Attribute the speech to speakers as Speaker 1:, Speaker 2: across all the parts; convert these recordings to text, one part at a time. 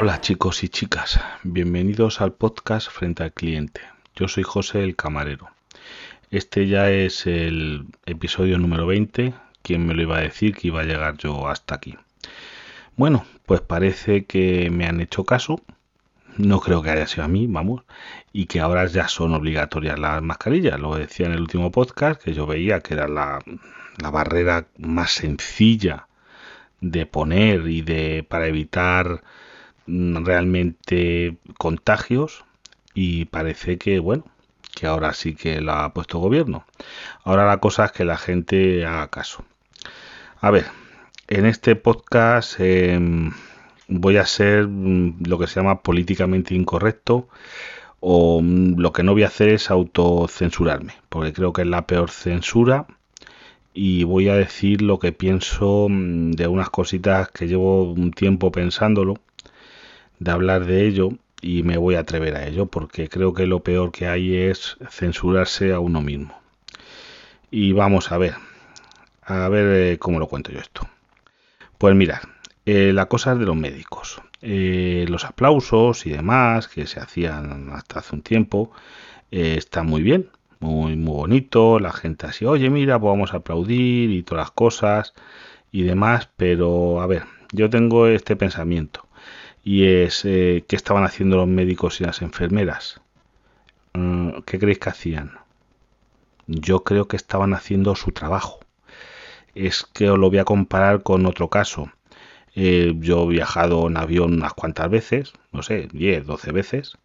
Speaker 1: Hola chicos y chicas, bienvenidos al podcast Frente al Cliente. Yo soy José el Camarero. Este ya es el episodio número 20. ¿Quién me lo iba a decir que iba a llegar yo hasta aquí? Bueno, pues parece que me han hecho caso. No creo que haya sido a mí, vamos. Y que ahora ya son obligatorias las mascarillas. Lo decía en el último podcast, que yo veía que era la, la barrera más sencilla de poner y de para evitar realmente contagios y parece que bueno que ahora sí que la ha puesto gobierno. Ahora la cosa es que la gente haga caso. A ver en este podcast em, voy a ser mm, lo que se llama políticamente incorrecto o mm, lo que no voy a hacer es autocensurarme porque creo que es la peor censura y voy a decir lo que pienso mm, de unas cositas que llevo un tiempo pensándolo, de hablar de ello y me voy a atrever a ello porque creo que lo peor que hay es censurarse a uno mismo. Y vamos a ver, a ver eh, cómo lo cuento yo esto. Pues mirad, eh, la cosa es de los médicos. Eh, los aplausos y demás que se hacían hasta hace un tiempo están muy bien, muy, muy bonito, la gente así, oye, mira, pues vamos a aplaudir y todas las cosas y demás, pero a ver, yo tengo este pensamiento y es, eh, ¿qué estaban haciendo los médicos y las enfermeras? Mm, ¿Qué creéis que hacían? Yo creo que estaban haciendo su trabajo. Es que os lo voy a comparar con otro caso. Eh, yo he viajado en avión unas cuantas veces, no sé, 10, 12 veces,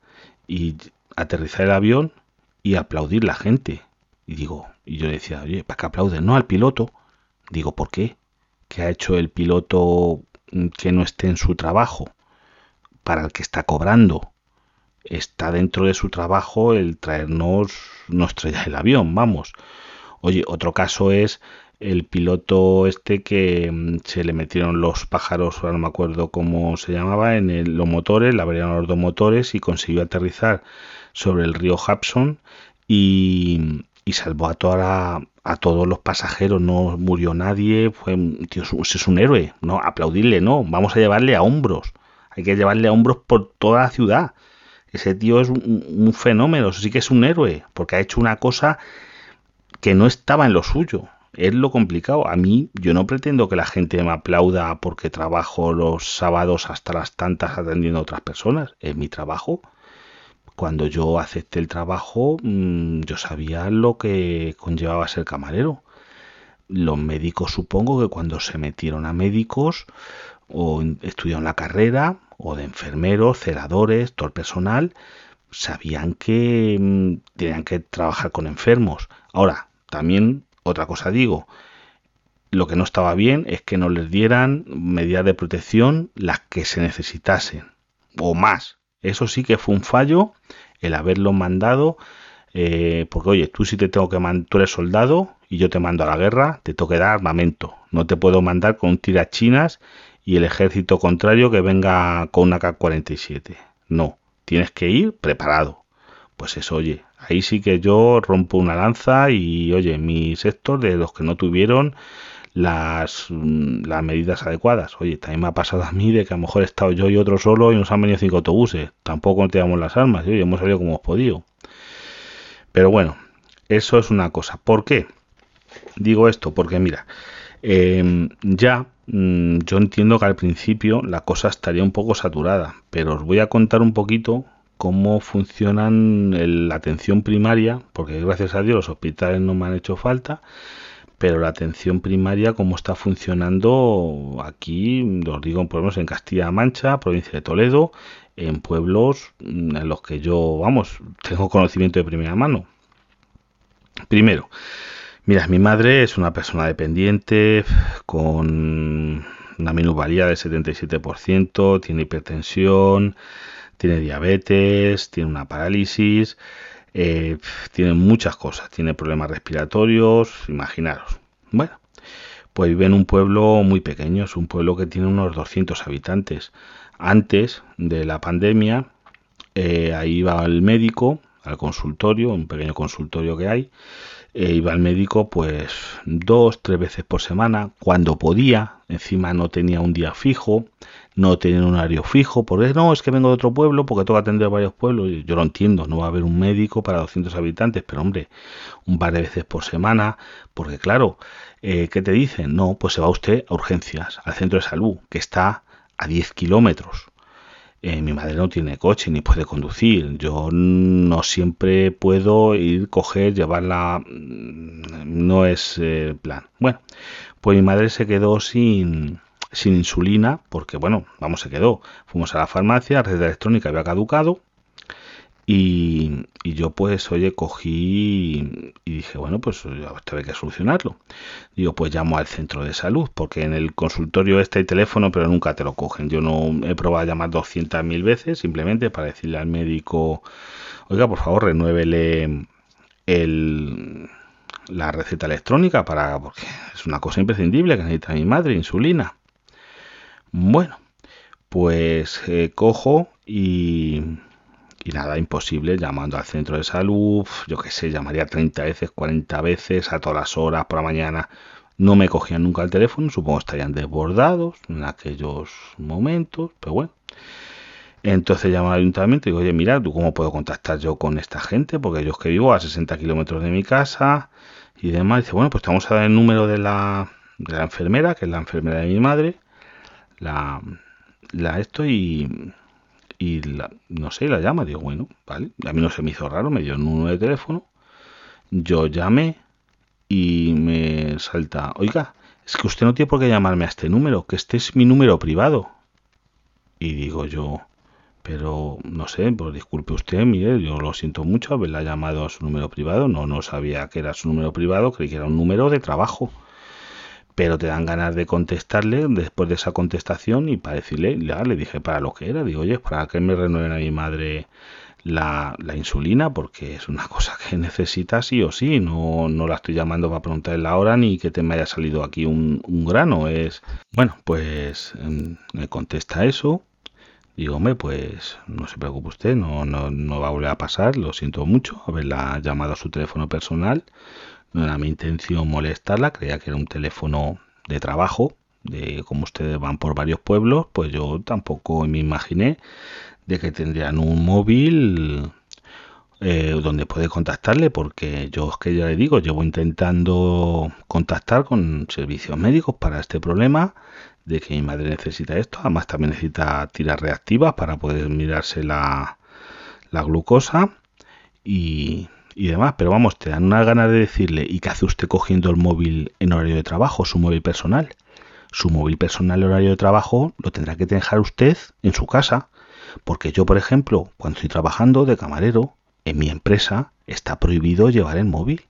Speaker 1: y aterrizar el avión y aplaudir la gente. Y digo, y yo decía, oye, ¿para qué aplauden? No al piloto. Digo, ¿por qué? ¿Qué ha hecho el piloto que no esté en su trabajo? Para el que está cobrando. Está dentro de su trabajo el traernos, no estrellar el avión, vamos. Oye, otro caso es el piloto este que mm, se le metieron los pájaros, ahora no me acuerdo cómo se llamaba, en los motores, le abrieron los dos motores y consiguió aterrizar sobre el río Hudson y, salvó a, toda a todos los pasajeros, no murió nadie, fue tío, es un héroe, no aplaudirle, no, vamos a llevarle a hombros, hay que llevarle a hombros por toda la ciudad. Ese tío es un, un fenómeno, sí que es un héroe, porque ha hecho una cosa que no estaba en lo suyo. Es lo complicado. A mí, yo no pretendo que la gente me aplauda porque trabajo los sábados hasta las tantas atendiendo a otras personas. Es mi trabajo cuando yo acepté el trabajo, mm, yo sabía lo que conllevaba ser camarero. Los médicos supongo que cuando se metieron a médicos o estudiaron la carrera, o de enfermeros, celadores, todo el personal, sabían que mm, tenían que trabajar con enfermos. Ahora, también otra cosa digo, lo que no estaba bien es que no les dieran medidas de protección las que se necesitasen, o más, eso sí que fue un fallo el haberlo mandado, eh, porque oye, tú si te tengo que mandar, tú eres soldado y yo te mando a la guerra, te tengo que dar armamento. No te puedo mandar con tirachinas y el ejército contrario que venga con una K-47. No, tienes que ir preparado. Pues eso, oye, ahí sí que yo rompo una lanza y oye, mi sector de los que no tuvieron las, mm, las medidas adecuadas. Oye, también me ha pasado a mí de que a lo mejor he estado yo y otro solo y nos han venido cinco autobuses. Tampoco teníamos las armas y hemos salido como hemos podido. Pero bueno, eso es una cosa. ¿Por qué? Digo esto porque mira, em, ya mm, yo entiendo que al principio la cosa estaría un poco saturada, pero os voy a contar un poquito cómo funcionan la atención primaria, porque gracias a Dios los hospitales no me han hecho falta, pero la atención primaria, cómo está funcionando aquí, os digo, por ejemplo, en Castilla-La Mancha, provincia de Toledo, en pueblos en los que yo, vamos, tengo conocimiento de primera mano. Primero, mira, mi madre es una persona dependiente con una minusvalía del 77%, tiene hipertensión, tiene diabetes, tiene una parálisis, eh, tiene muchas cosas, tiene problemas respiratorios, imaginaros. Bueno, pues vive en un pueblo muy pequeño, es un pueblo que tiene unos 200 habitantes. Antes de la pandemia, eh, ahí iba al médico, al consultorio, un pequeño consultorio que hay, e iba al médico pues dos, tres veces por semana, cuando podía, encima no tenía un día fijo, no tienen un horario fijo, porque no, es que vengo de otro pueblo, porque tengo que atender varios pueblos, yo lo entiendo, no va a haber un médico para 200 habitantes, pero hombre, un par de veces por semana, porque claro, eh, ¿qué te dicen? No, pues se va usted a urgencias, al centro de salud, que está a 10 kilómetros. Eh, mi madre no tiene coche ni puede conducir. Yo no siempre puedo ir, coger, llevarla. Mm, no es eh, plan. Bueno, pues mi madre se quedó sin, sin insulina porque, bueno, vamos, se quedó. Fuimos a la farmacia, la red electrónica había caducado y, yo pues, oye, cogí y dije, bueno, pues esto hay que solucionarlo. Digo, pues llamo al centro de salud, porque en el consultorio este hay teléfono, pero nunca te lo cogen. Yo no he probado a llamar 200.000 veces simplemente para decirle al médico, oiga, por favor, renuévele el, la receta electrónica para, porque es una cosa imprescindible que necesita mi madre, insulina. Bueno, pues eh, cojo y y nada, imposible, llamando al centro de salud, yo qué sé, llamaría 30 veces, 40 veces, a todas las horas, por la mañana. No me cogían nunca el teléfono, supongo que estarían desbordados en aquellos momentos, pero bueno. Entonces llamo al ayuntamiento y digo, oye, mira, ¿tú cómo puedo contactar yo con esta gente? Porque yo es que vivo a 60 kilómetros de mi casa y demás. dice, bueno, pues te vamos a dar el número de la, de la enfermera, que es la enfermera de mi madre, la, la esto y y no sé, la llama, digo, bueno, vale, a mí no se me hizo raro, me dio un número de teléfono, yo llamé y me salta, oiga, es que usted no tiene por qué llamarme a este número, que este es mi número privado. Y digo yo, pero no sé, pues disculpe usted, mire, yo lo siento mucho haberla llamado a su número privado, no, no sabía que era su número privado, creí que era un número de trabajo pero te dan ganas de contestarle después de esa contestación y para decirle, ya le dije para lo que era, digo, oye, para que me renueven a mi madre la, insulina, porque es una cosa que necesita sí o sí, no, no la estoy llamando para preguntarle la hora ni que te me haya salido aquí un, grano, es, bueno, pues em, me contesta eso, digo, hombre, pues no se preocupe usted, no, no, no va a volver a pasar, lo siento mucho, haberla llamado a su teléfono personal, no era mi intención molestarla, creía que era un teléfono de trabajo, de como ustedes van por varios pueblos, pues yo tampoco me imaginé de que tendrían un móvil eh, donde puede contactarle, porque yo es que ya le digo, llevo intentando contactar con servicios médicos para este problema de que mi madre necesita esto, además también necesita tiras reactivas para poder mirarse la, la glucosa y, y demás, pero vamos, te dan una gana de decirle, ¿y qué hace usted cogiendo el móvil en horario de trabajo, su móvil personal? Su móvil personal en horario de trabajo lo tendrá que dejar usted en su casa, porque yo, por ejemplo, cuando estoy trabajando de camarero en mi empresa, está prohibido llevar el móvil,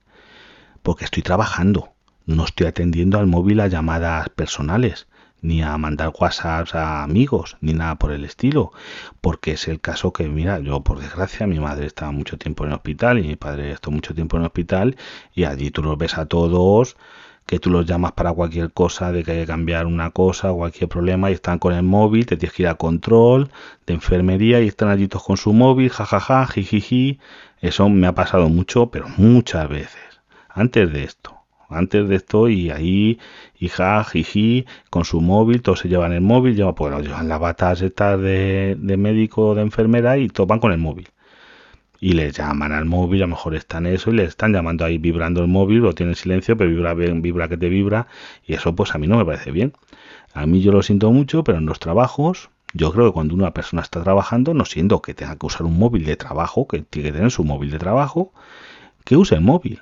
Speaker 1: porque estoy trabajando, no estoy atendiendo al móvil a llamadas personales ni a mandar WhatsApp a amigos, ni nada por el estilo, porque es el caso que, mira, yo por desgracia, mi madre estaba mucho tiempo en el hospital y mi padre estuvo mucho tiempo en el hospital y allí tú los ves a todos, que tú los llamas para cualquier cosa, de que hay que cambiar una cosa, cualquier problema, y están con el móvil, te tienes que ir a control de enfermería y están allí todos con su móvil, jajaja, jijiji. Eso me ha pasado mucho, pero muchas veces, antes de esto antes de esto y ahí hija jiji con su móvil todos se llevan el móvil llevan pues llevan las batas estas de, de médico de enfermera y todos van con el móvil y les llaman al móvil a lo mejor están eso y le están llamando ahí vibrando el móvil lo tiene en silencio pero vibra vibra que te vibra y eso pues a mí no me parece bien a mí yo lo siento mucho pero en los trabajos yo creo que cuando una persona está trabajando, no siendo que tenga que usar un móvil de trabajo, que tiene que tener su móvil de trabajo, que use el móvil.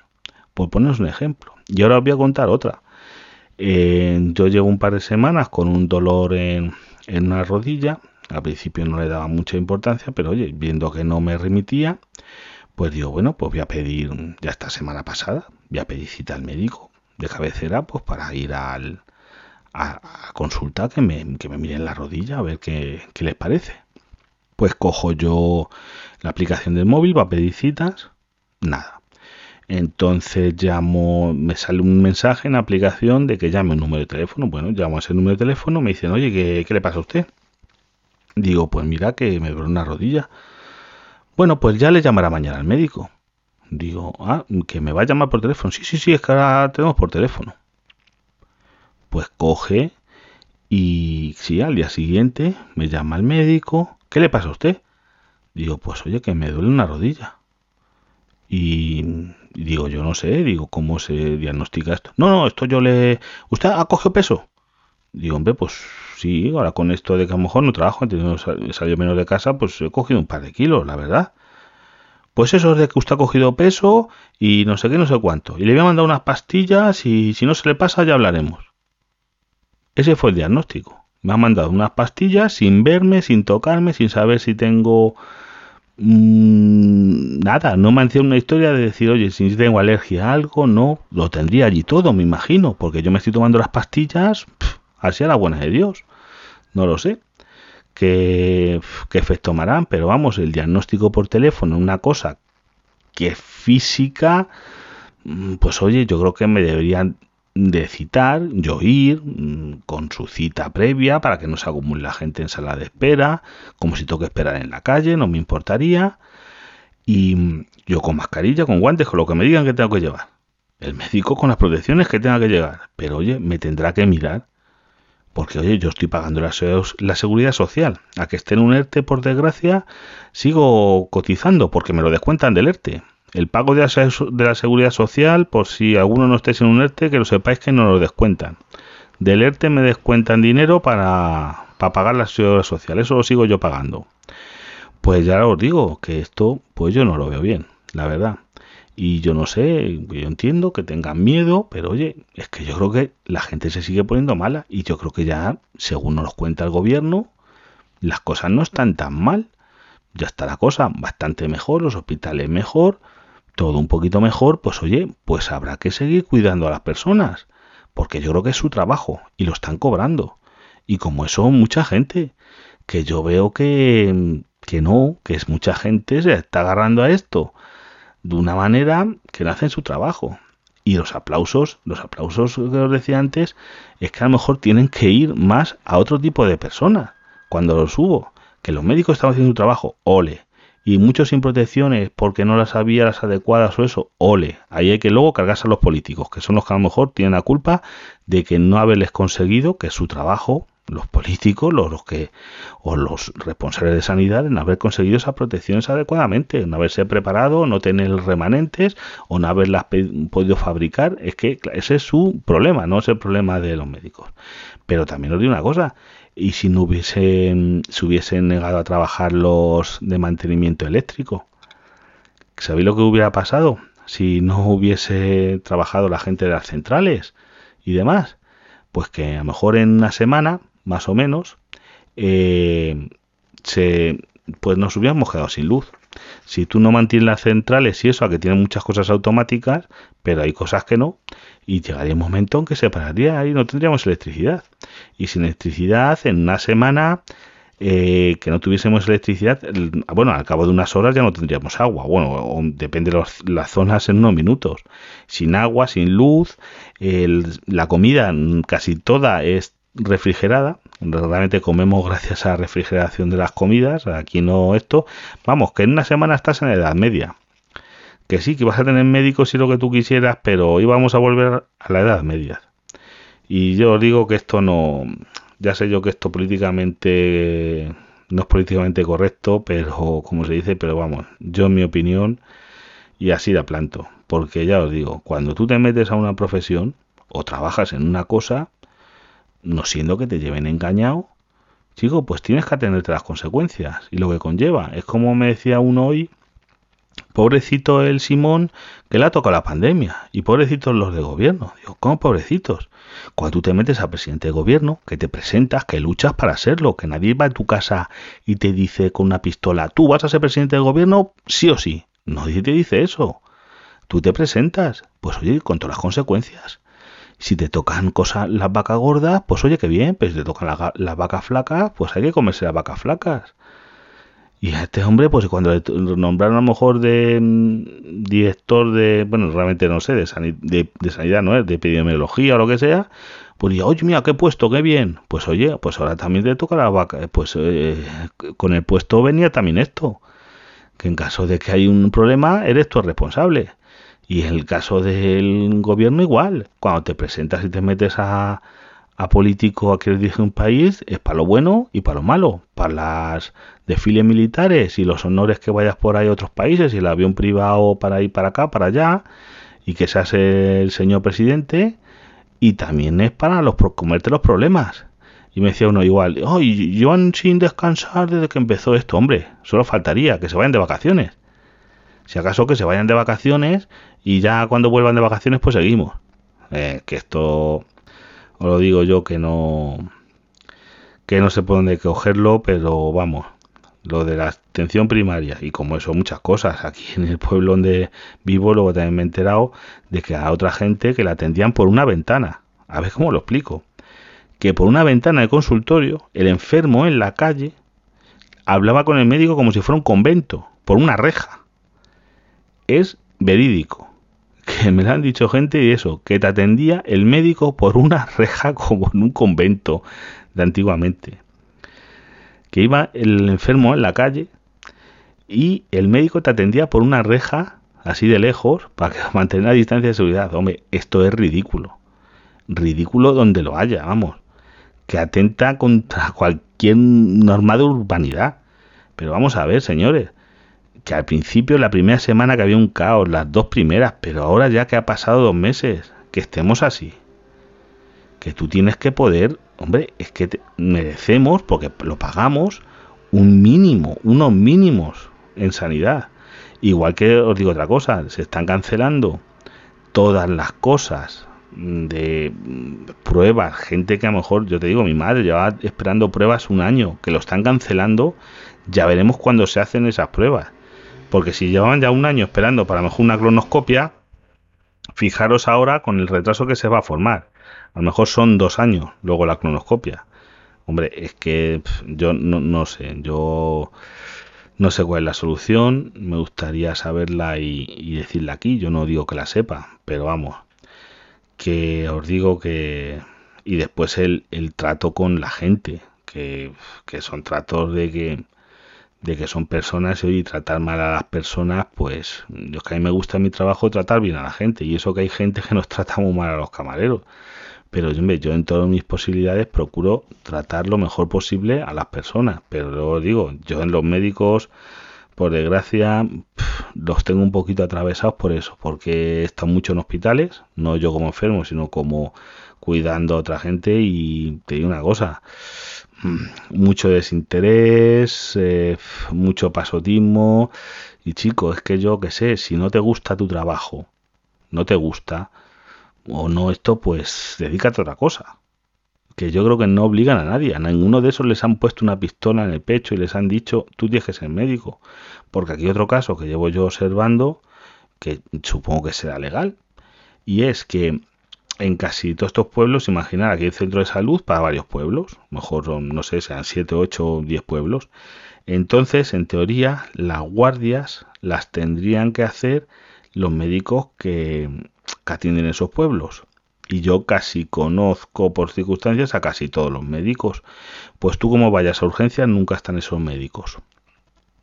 Speaker 1: Por poneros un ejemplo. Y ahora os voy a contar otra. Eh, yo llevo un par de semanas con un dolor en, en una rodilla. Al principio no le daba mucha importancia, pero oye, viendo que no me remitía, pues digo, bueno, pues voy a pedir, ya esta semana pasada, voy a pedir cita al médico de cabecera, pues para ir al, a, consultar, que me, que me miren la rodilla, a ver qué, qué les parece. Pues cojo yo la aplicación del móvil, va a pedir citas, nada. Entonces llamo, me sale un mensaje en la aplicación de que llame un número de teléfono. Bueno, llamo a ese número de teléfono, me dicen, oye, ¿qué, le pasa a usted? Digo, pues mira que me duele una rodilla. Bueno, pues ya le llamará mañana al médico. Digo, ah, que me va a llamar por teléfono. Sí, sí, sí, es que ahora tenemos por teléfono. Pues coge Y si al día siguiente me llama el médico, ¿qué le pasa a usted? Digo, pues oye, que me duele una rodilla. Y, digo, yo no sé, digo, ¿cómo se diagnostica esto? No, no, esto yo le... ¿Usted ha cogido peso? Digo, hombre, pues sí, ahora con esto de que a lo mejor no trabajo, he salido menos de casa, pues he cogido un par de kilos, la verdad. Pues eso es de que usted ha cogido peso y no sé qué, no sé cuánto. Y le voy a mandar unas pastillas y si no se le pasa ya hablaremos. Ese fue el diagnóstico. Me ha mandado unas pastillas sin verme, sin tocarme, sin saber si tengo mm, nada. No me han hecho una historia de decir, oye, si tengo alergia a algo, no, lo tendría allí todo, me imagino, porque yo me estoy tomando las pastillas, así a la buena de Dios. No lo sé qué, efecto tomarán, pero vamos, el diagnóstico por teléfono, una cosa que física, mm, pues oye, yo creo que me deberían de citar, yo ir mm, con su cita previa para que no se acumule la gente en sala de espera, como si tengo que esperar en la calle, no me importaría. Y mm, yo con mascarilla, con guantes, con lo que me digan que tengo que llevar. El médico con las protecciones que tenga que llevar. Pero oye, me tendrá que mirar porque, oye, yo estoy pagando la, la, seguridad social. A que esté en un ERTE, por desgracia, sigo cotizando porque me lo descuentan del ERTE. El pago de la, seguridad social, por si alguno no esté en un ERTE, que lo sepáis que no lo descuentan. Del ERTE me descuentan dinero para, para pagar la seguridad social. Eso lo sigo yo pagando. Pues ya os digo que esto, pues yo no lo veo bien, la verdad. Y yo no sé, yo entiendo que tengan miedo, pero oye, es que yo creo que la gente se sigue poniendo mala y yo creo que ya, según nos cuenta el gobierno, las cosas no están tan mal. Ya está la cosa bastante mejor, los hospitales mejor, todo un poquito mejor, pues oye, pues habrá que seguir cuidando a las personas, porque yo creo que es su trabajo y lo están cobrando. Y como eso mucha gente, que yo veo que, que no, que es mucha gente se está agarrando a esto de una manera que no hacen su trabajo. Y los aplausos, los aplausos que os decía antes, es que a lo mejor tienen que ir más a otro tipo de personas. Cuando los hubo, que los médicos estaban haciendo su trabajo, ole. Y muchos sin protecciones porque no las había las adecuadas o eso, ole. Ahí hay que luego cargarse a los políticos, que son los que a lo mejor tienen la culpa de que no haberles conseguido que su trabajo los políticos, los, que o los responsables de sanidad en haber conseguido esas protecciones adecuadamente, no haberse preparado, no tener remanentes o no haberlas podido fabricar, es que ese es su problema, no es el problema de los médicos. Pero también os digo una cosa, y si no hubiesen se hubiesen negado a trabajar los de mantenimiento eléctrico, ¿sabéis lo que hubiera pasado si no hubiese trabajado la gente de las centrales y demás? Pues que a lo mejor en una semana más o menos, eh, se, pues nos hubiéramos quedado sin luz. Si tú no mantienes las centrales y eso, a que tienen muchas cosas automáticas, pero hay cosas que no, y llegaría un momento en que se pararía y no tendríamos electricidad. Y sin electricidad, en una semana eh, que no tuviésemos electricidad, bueno, al cabo de unas horas ya no tendríamos agua. Bueno, depende de las zonas en unos minutos. Sin agua, sin luz, la comida casi toda es refrigerada. Realmente comemos gracias a la refrigeración de las comidas. Aquí no esto. Vamos, que en una semana estás en la Edad Media. Que sí, que vas a tener médicos y lo que tú quisieras, pero hoy vamos a volver a la Edad Media. Y yo os digo que esto no. Ya sé yo que esto políticamente no es políticamente correcto, pero como se dice, pero vamos, yo en mi opinión, y así la planto. Porque ya os digo, cuando tú te metes a una profesión o trabajas en una cosa, no siendo que te lleven engañado, chico, pues tienes que atenderte las consecuencias y lo que conlleva. Es como me decía uno hoy, pobrecito el Simón que le ha tocado la pandemia y pobrecitos los de gobierno. Digo, ¿cómo pobrecitos? Cuando tú te metes a presidente de gobierno, que te presentas, que luchas para serlo, que nadie va a tu casa y te dice con una pistola, tú vas a ser presidente de gobierno sí o sí. Nadie te dice eso. Tú te presentas, pues oye, con todas las consecuencias. Si te tocan cosas las vacas gordas, pues oye, qué bien, pero si te tocan las vacas flacas, pues hay que comerse las vacas flacas. Y a este hombre, pues cuando le nombraron a lo mejor de mm, director de, bueno, realmente no sé, de, sanidad, ¿no es? De epidemiología o lo que sea, pues diga, oye, mira, qué puesto, qué bien. Pues oye, pues ahora también te toca la vaca. Pues eh, con el puesto venía también esto. Que en caso de que hay un problema, eres tú responsable. Y en el caso del gobierno igual, cuando te presentas y te metes a, a político a que dirige un país es para lo bueno y para lo malo, para las desfiles militares y los honores que vayas por ahí a otros países y el avión privado para ir para acá, para allá y que seas el señor presidente y también es para los comerte los problemas. Y me decía uno igual, oh, llevan sin descansar desde que empezó esto, hombre, solo faltaría que se vayan de vacaciones. Si acaso que se vayan de vacaciones y ya cuando vuelvan de vacaciones pues seguimos. Eh, que esto os lo digo yo que no que no sé por dónde cogerlo, pero vamos, lo de la atención primaria y como eso muchas cosas aquí en el pueblo donde vivo luego también me he enterado de que a otra gente que la atendían por una ventana. A ver cómo lo explico. Que por una ventana de consultorio el enfermo en la calle hablaba con el médico como si fuera un convento por una reja es verídico que me lo han dicho gente y eso que te atendía el médico por una reja como en un convento de antiguamente que iba el enfermo en la calle y el médico te atendía por una reja así de lejos para mantener la distancia de seguridad. Hombre, esto es ridículo. Ridículo donde lo haya, vamos. Que atenta contra cualquier norma de urbanidad. Pero vamos a ver, señores, que al principio, la primera semana que había un caos, las dos primeras, pero ahora ya que ha pasado dos meses, que estemos así. Que tú tienes que poder Hombre, es que merecemos, porque lo pagamos, un mínimo, unos mínimos en sanidad. Igual que os digo otra cosa, se están cancelando todas las cosas de pruebas, gente que a lo mejor, yo te digo, mi madre lleva esperando pruebas un año, que lo están cancelando, ya veremos cuándo se hacen esas pruebas. Porque si llevaban ya un año esperando para mejor una cronoscopia, fijaros ahora con el retraso que se va a formar. A lo mejor son dos años luego la cronoscopia. Hombre, es que yo no, no, sé, yo no sé cuál es la solución, me gustaría saberla y, decirla aquí, yo no digo que la sepa, pero vamos, que os digo que... Y después el, el trato con la gente, que, que son tratos de que de que son personas y tratar mal a las personas, pues yo que a mí me gusta mi trabajo tratar bien a la gente y eso que hay gente que nos trata muy mal a los camareros pero yo en todas mis posibilidades procuro tratar lo mejor posible a las personas. Pero luego digo, yo en los médicos, por desgracia, los tengo un poquito atravesados por eso, porque estado mucho en hospitales, no yo como enfermo, sino como cuidando a otra gente y te digo una cosa, mucho desinterés, eh, mucho pasotismo y chico, es que yo que sé, si no te gusta tu trabajo, no te gusta, o no esto, pues dedícate a otra cosa. Que yo creo que no obligan a nadie. A ninguno de esos les han puesto una pistola en el pecho y les han dicho, tú tienes que ser médico. Porque aquí otro caso que llevo yo observando, que supongo que será legal, y es que en casi todos estos pueblos, imaginar, aquí hay centro de salud para varios pueblos, mejor no sé, sean 7, 8 o 10 pueblos. Entonces, en teoría, las guardias las tendrían que hacer los médicos que, que atienden esos pueblos. Y yo casi conozco por circunstancias a casi todos los médicos. Pues tú como vayas a urgencias nunca están esos médicos.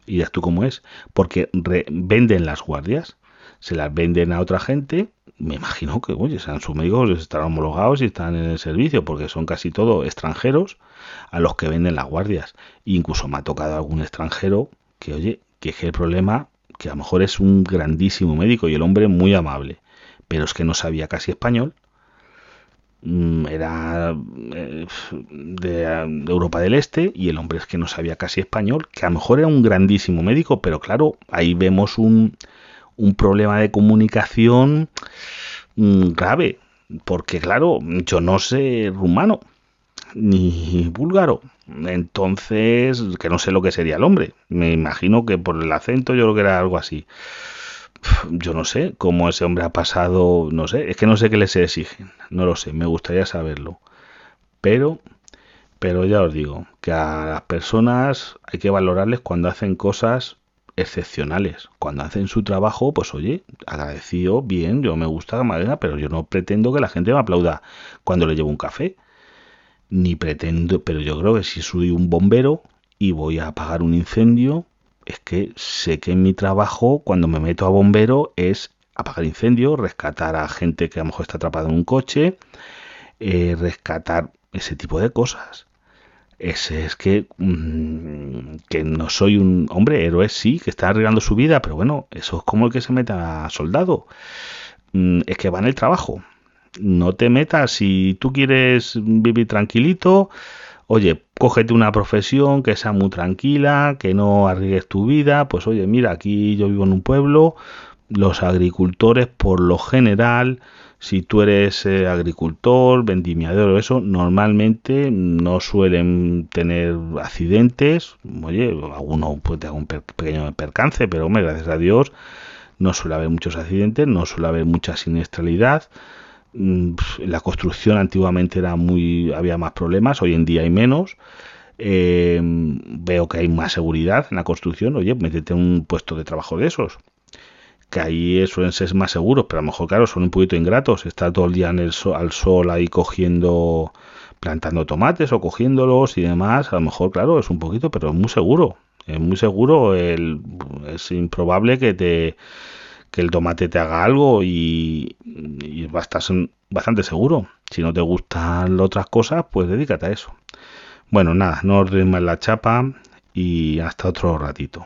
Speaker 1: Y ya tú cómo es. Porque venden las guardias. Se las venden a otra gente. Me imagino que, oye, sean sus médicos, estarán homologados y están en el servicio. Porque son casi todos extranjeros a los que venden las guardias. incluso me ha tocado algún extranjero que, oye, que es el problema que a lo mejor es un grandísimo médico y el hombre muy amable pero es que no sabía casi español. Mm, era eh, de, Europa del Este y el hombre es que no sabía casi español, que a lo mejor era un grandísimo médico, pero claro, ahí vemos un, un problema de comunicación mm, grave, porque claro, yo no sé rumano ni búlgaro, entonces que no sé lo que sería el hombre, me imagino que por el acento yo creo que era algo así. Yo no sé cómo ese hombre ha pasado, no sé, es que no sé qué les exigen, no lo sé, me gustaría saberlo. Pero, pero ya os digo, que a las personas hay que valorarles cuando hacen cosas excepcionales. Cuando hacen su trabajo, pues oye, agradecido, bien, yo me gusta la madera, pero yo no pretendo que la gente me aplauda cuando le llevo un café. Ni pretendo, pero yo creo que si soy un bombero y voy a apagar un incendio, es que sé que en mi trabajo, cuando me meto a bombero, es apagar incendios, rescatar a gente que a lo mejor está atrapada en un coche, eh, rescatar ese tipo de cosas. Ese es que, mm, que no soy un hombre, héroe sí, que está arriesgando su vida, pero bueno, eso es como el que se mete a soldado. Mm, es que va en el trabajo. No te metas si tú quieres vivir tranquilito. Oye, cógete una profesión que sea muy tranquila, que no arriesgues tu vida. Pues oye, mira, aquí yo vivo en un pueblo. Los agricultores, por lo general, si tú eres eh, agricultor, vendimiador o eso, normalmente no suelen tener accidentes. Oye, alguno puede tener un pequeño percance, pero hombre, gracias a Dios no suele haber muchos accidentes, no suele haber mucha siniestralidad. Mm, la construcción antiguamente era muy, había más problemas, hoy en día hay menos. Eh, veo que hay más seguridad en la construcción. Oye, métete en un puesto de trabajo de esos. Que ahí suelen ser más seguros, pero a lo mejor, claro, son un poquito ingratos. Estar todo el día en el al sol ahí cogiendo, plantando tomates o cogiéndolos y demás. A lo mejor, claro, es un poquito, pero es muy seguro. Es muy seguro. El, es improbable que te que el tomate te haga algo y, y estás bastante seguro. Si no te gustan otras cosas, pues dedícate a eso. Bueno, nada, no os más la chapa y hasta otro ratito.